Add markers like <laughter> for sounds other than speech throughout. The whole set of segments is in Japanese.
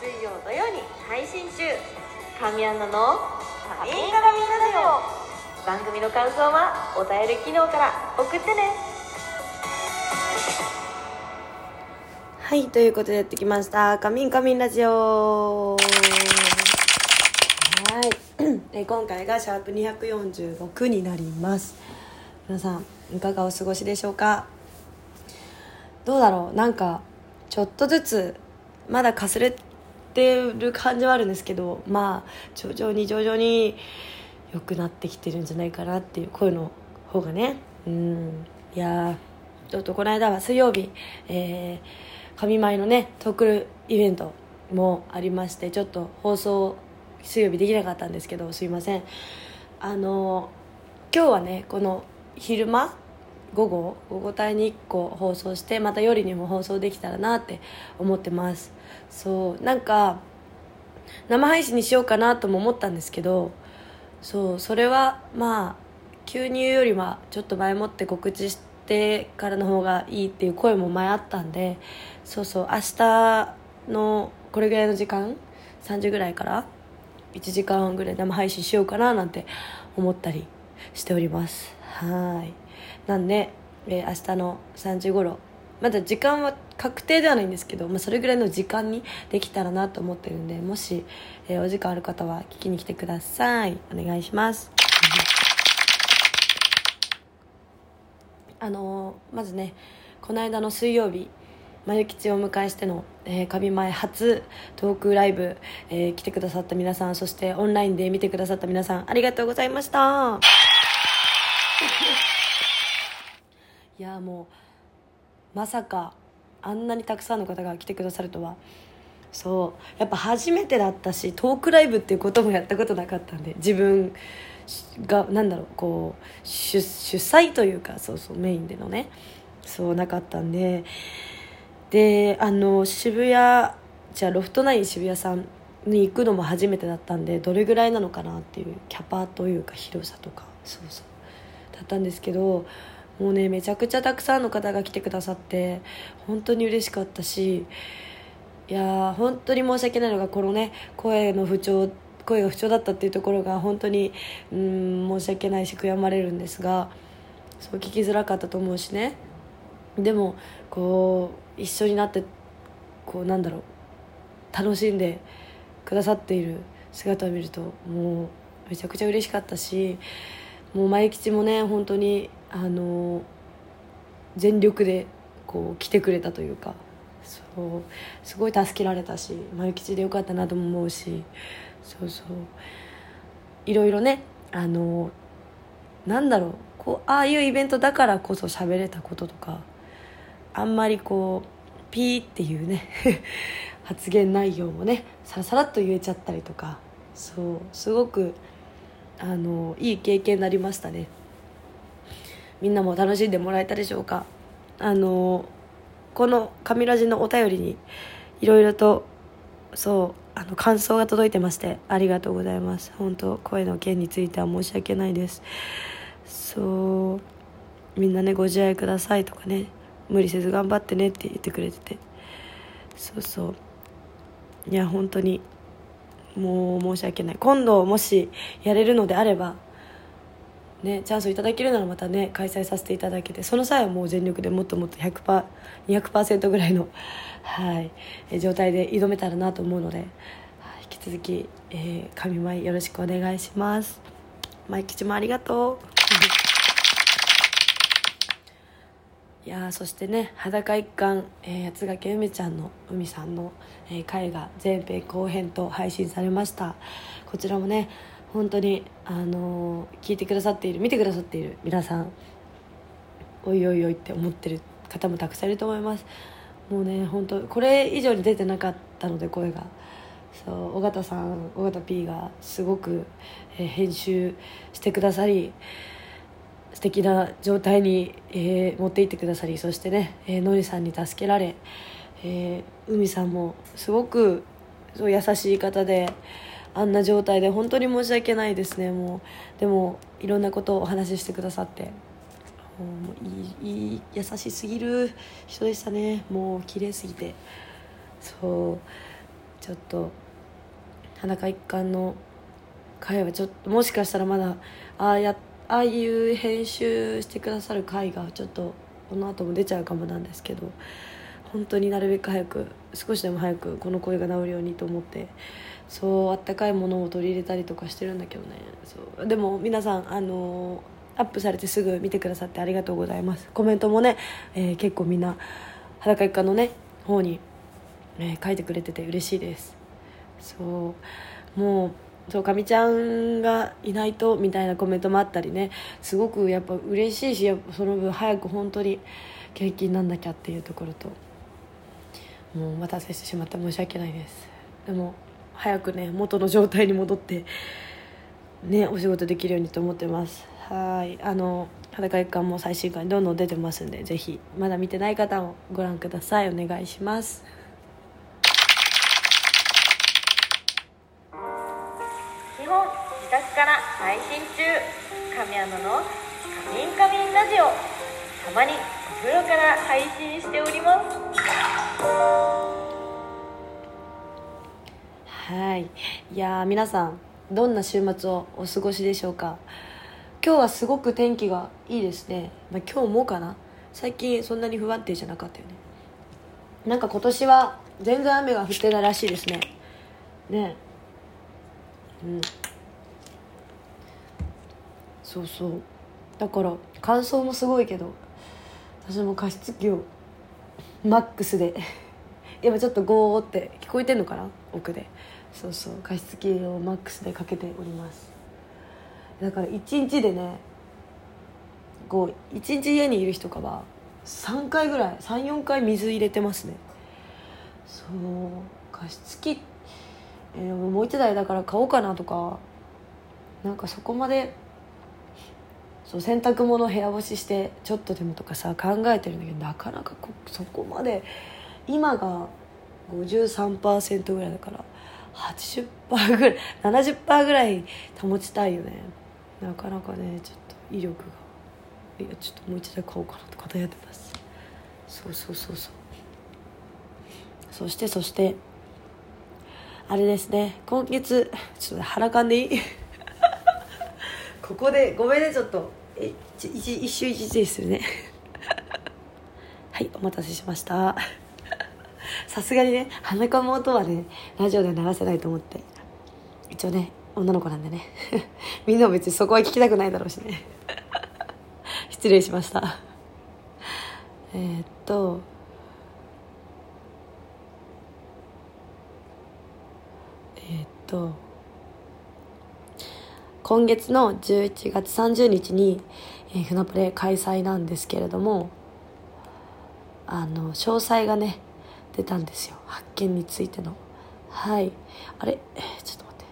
水曜土曜に配信中。神アナの「神ガラミラジオ」番組の感想はお便り機能から送ってね。はいということでやってきました「カミンカミンラジオ」はい。<clears throat> え今回がシャープ246になります。皆さんいかがお過ごしでしょうか？どうだろう？なんかちょっとずつまだかすれてる感じはあるんですけどまあ徐々に徐々に良くなってきてるんじゃないかなっていう声の方がね。うん。いやちょっとこの間は水曜日えー、神舞のねトークイベントもありましてちょっと放送水曜日できなかったんですけどすいません。あの今日はねこの昼間午後午後帯に1個放送してまた夜にも放送できたらなって思ってます。そうなんか生配信にしようかなとも思ったんですけどそうそれはまあ急に言うよりはちょっと前もって告知してからの方がいいっていう声も前あったんでそうそう明日のこれぐらいの時間3時ぐらいから1時間ぐらい生配信しようかななんて思ったりしております。はい。なんで、えー、明日の3時頃。まだ時間は確定ではないんですけど、まあ、それぐらいの時間にできたらなと思ってるんでもし、えー、お時間ある方は聞きに来てください。お願いします。あのー、まずねこの間の水曜日眉吉をお迎えしての、えー、神前初トークライブ、えー、来てくださった皆さんそしてオンラインで見てくださった皆さんありがとうございました。いやもうまさかあんなにたくさんの方が来てくださるとは。そう。やっぱ初めてだったしトークライブっていうこともやったことなかったんで自分がなんだろうこう主主催というかそうそうメインでのね。そうなかったんで。であの渋谷じゃあロフトナイン渋谷さんに行くのも初めてだったんでどれぐらいなのかなっていうキャパというか広さとか。そうそう。だったんですけどもうねめちゃくちゃたくさんの方が来てくださって本当に嬉しかったしいや本当に申し訳ないのがこのね声の不調声が不調だったっていうところが本当にうん申し訳ないし悔やまれるんですがそう聞きづらかったと思うしね。でもこう一緒になってこうなんだろう楽しんでくださっている姿を見るともうめちゃくちゃ嬉しかったしもう前吉もね本当にあの全力でこう来てくれたというかそうすごい助けられたし前吉でよかったなとも思うしそうそう。いろいろねあのなんだろうこうああいうイベントだからこそ喋れたこととかあんまりこうピーっていうね <laughs> 発言内容もねさらさらっと言えちゃったりとかそうすごくあのいい経験になりましたね。みんなも楽しんでもらえたでしょうか？あのこの「神ラジ」のお便りにいろいろとそうあの感想が届いてましてありがとうございます。本当声の件については申し訳ないです。そうみんなねご自愛くださいとかね無理せず頑張ってねって言ってくれてて。そうそう。いや本当にもう申し訳ない。今度もしやれるのであればねチャンスをいただけるならまたね開催させていただけてその際はもう全力でもっともっと 100%200% ぐらいの、はい、状態で挑めたらなと思うので、はい、引き続き、えー、神舞よろしくお願いします。舞吉もありがとう。<laughs> いやそしてね裸一貫、えー、八ヶ岳梅ちゃんの海さんの、えー、回が前編後編と配信されました。こちらもね本当にあの、聞いてくださっている見てくださっている皆さんおいおいおいって思ってる方もたくさんいると思います。もうね本当これ以上に出てなかったので声が。そう尾形さん尾形 P がすごく、え、編集してくださり素敵な状態に、えー、持っていってくださりそしてね、えー、のりさんに助けられ、えー、海さんもすごくそう優しい方であんな状態で本当に申し訳ないですね。もうでもいろんなことをお話ししてくださって。もういい優しすぎる人でしたね。もう綺麗すぎて。そう。ちょっと裸一貫の回はちょっともしかしたらまだああやああいう編集してくださる回がちょっとこの後も出ちゃうかもなんですけど。本当になるべく早く少しでも早くこの声が治るようにと思ってそうあったかいものを取り入れたりとかしてるんだけどね。そう。でも皆さんあのアップされてすぐ見てくださってありがとうございます。コメントもね、えー、結構みんな裸一家のね方に、えー、書いてくれてて嬉しいです。そう。もうそうかみちゃんがいないとみたいなコメントもあったりね。すごくやっぱ嬉しいしやっぱその分早く本当に景気になんなきゃっていうところと。もうお待たせしてしまって申し訳ないです。でも早くね元の状態に戻ってねお仕事できるようにと思ってます。はい。あの裸一貫も最新回どんどん出てますんでぜひまだ見てない方もご覧ください。お願いします。基本自宅から配信中。神山のカミンカミンラジオ。たまにお風呂から配信しております。はい。いや皆さんどんな週末をお過ごしでしょうか？今日はすごく天気がいいですね、まあ、今日もかな？最近そんなに不安定じゃなかったよね。なんか今年は全然雨が降ってないらしいですね。ね。うん。そうそう。だから乾燥もすごいけど私も加湿器をマックスで。<laughs> 今ちょっとゴーって聞こえてんのかな？奥で。そうそう加湿器をマックスでかけております。だから1日でねこう1日家にいる日とかは3回ぐらい34回水入れてますね。そう加湿器、えー、もう1台だから買おうかなとかなんかそこまでそう洗濯物部屋干ししてちょっとでもとかさ考えてるんだけどなかなかそこまで今が53%ぐらいだから80%ぐらい70%ぐらい保ちたいよね。なかなかねちょっと威力が。いやちょっともう一台買おうかなとかやってます。そうそうそうそう。そしてそしてあれですね。今月ちょっと腹かんでいい？<laughs> ここでごめんねちょっと。え一一周一時すよね。はいお待たせしました。さすがにね鼻かむ音はねラジオで流せないと思って。一応ね女の子なんでね。<laughs> みんなも別にそこは聞きたくないだろうしね。<laughs> 失礼しました。えー、っとえー、っと今月の11月30日に、えー、船プレ開催なんですけれどもあの詳細がね出たんですよ。発見についての。はい。あれ、ちょっと待って。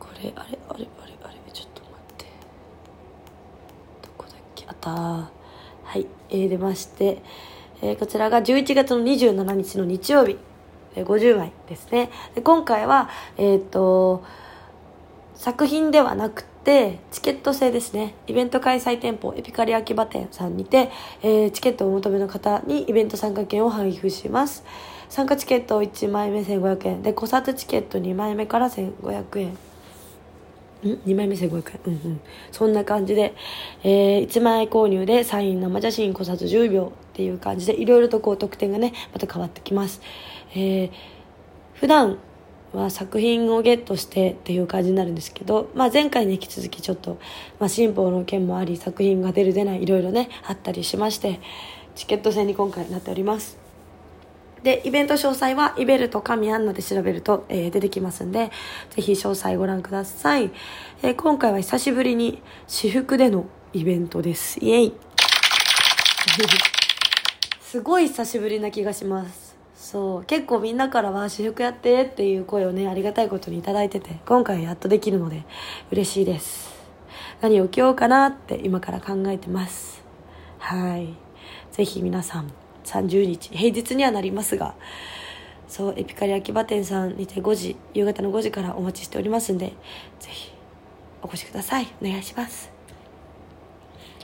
これあれ？あれ？あれ？あれ？ちょっと待って。どこだっけ？あった。はい、えー、出まして、えー、こちらが11月の27日の日曜日。50枚ですね。で今回はえっ、ー、と作品ではなくてチケット制ですね。イベント開催店舗エピカリ秋葉店さんにて、えー、チケットをお求めの方にイベント参加券を配布します。参加チケット1枚目1500円。で小札チケット2枚目から1500円。ん？2枚目1500円？うんうん。そんな感じで、えー、1枚購入でサイン生写真小札10秒っていう感じでいろいろとこう特典がねまた変わってきます。えー、普段は作品をゲットしてっていう感じになるんですけど、まあ、前回に引き続きちょっと、まあ、新法の件もあり作品が出る出ないいろいろねあったりしましてチケット制に今回なっております。でイベント詳細はイベルト神アンナで調べると、えー、出てきますんでぜひ詳細ご覧ください、えー、今回は久しぶりに私服でのイベントです。イエイ。<laughs> すごい久しぶりな気がします。そう。結構みんなからは私服やってっていう声をねありがたいことに頂いてて今回やっとできるので嬉しいです。何を着ようかなって今から考えてます。はい。ぜひ皆さん30日平日にはなりますがそうエピカリ秋葉店さんにて5時夕方の5時からお待ちしておりますんでぜひお越しください。お願いします。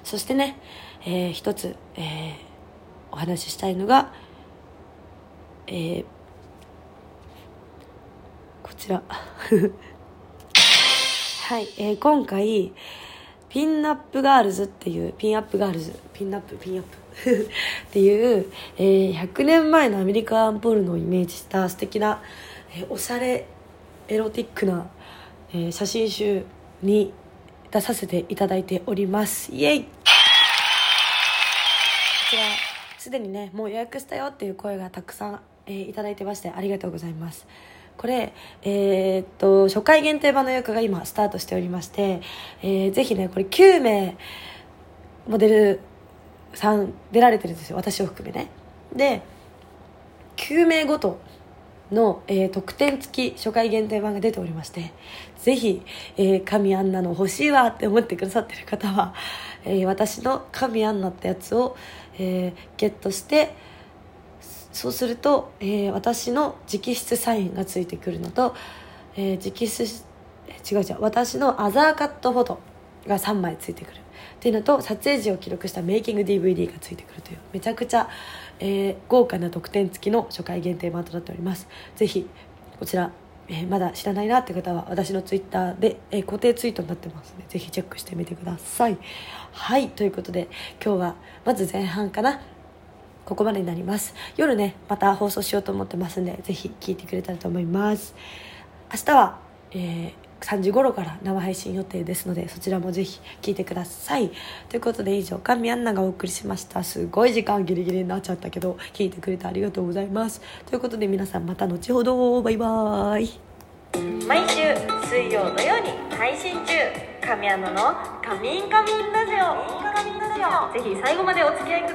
そしてね、えー、一つ、えー、お話ししたいのがえーこちら。<laughs> はい、えー今回ピンナップガールズっていうピンアップガールズ。ピンナップピンアップ。<laughs> っていう、えー100年前のアメリカンポルノをイメージした素敵な、えーおしゃれエロティックな、えー写真集に出させていただいております。イエイ。こちらすでにねもう予約したよっていう声がたくさん、えーいただいてましてありがとうございます。これ、えーっと初回限定版の予約が今スタートしておりまして、えーぜひねこれ9名モデルさん出られてるんですよ。私を含めね。で9名ごとの、えー特典付き初回限定版が出ておりましてぜひ、えー神アンナの欲しいわって思ってくださってる方は、えー私の神アンナってやつを、えーゲットしてそうすると、えー私の直筆サインがついてくるのと、えー直筆違う違う私のアザーカットフォトが3枚ついてくる。っていうのと撮影時を記録したメイキング DVD がついてくるというめちゃくちゃ、えー豪華な特典付きの初回限定版となっております。ぜひこちら、えーまだ知らないなって方は私のツイッターで、えー固定ツイートになってますのでぜひチェックしてみてください。はいということで今日はまず前半かな。ここまでになります。夜ねまた放送しようと思ってますんでぜひ聞いてくれたらと思います。明日は、えー3時頃から生配信予定ですのでそちらもぜひ聞いてください。ということで以上神アンナがお送りしました。すごい時間ギリギリになっちゃったけど聞いてくれてありがとうございます。ということで皆さんまた後ほど。バイバーイ。毎週水曜土曜に配信中。神アナの「カミンカミンラジオ」ぜひ最後までお付き合いください。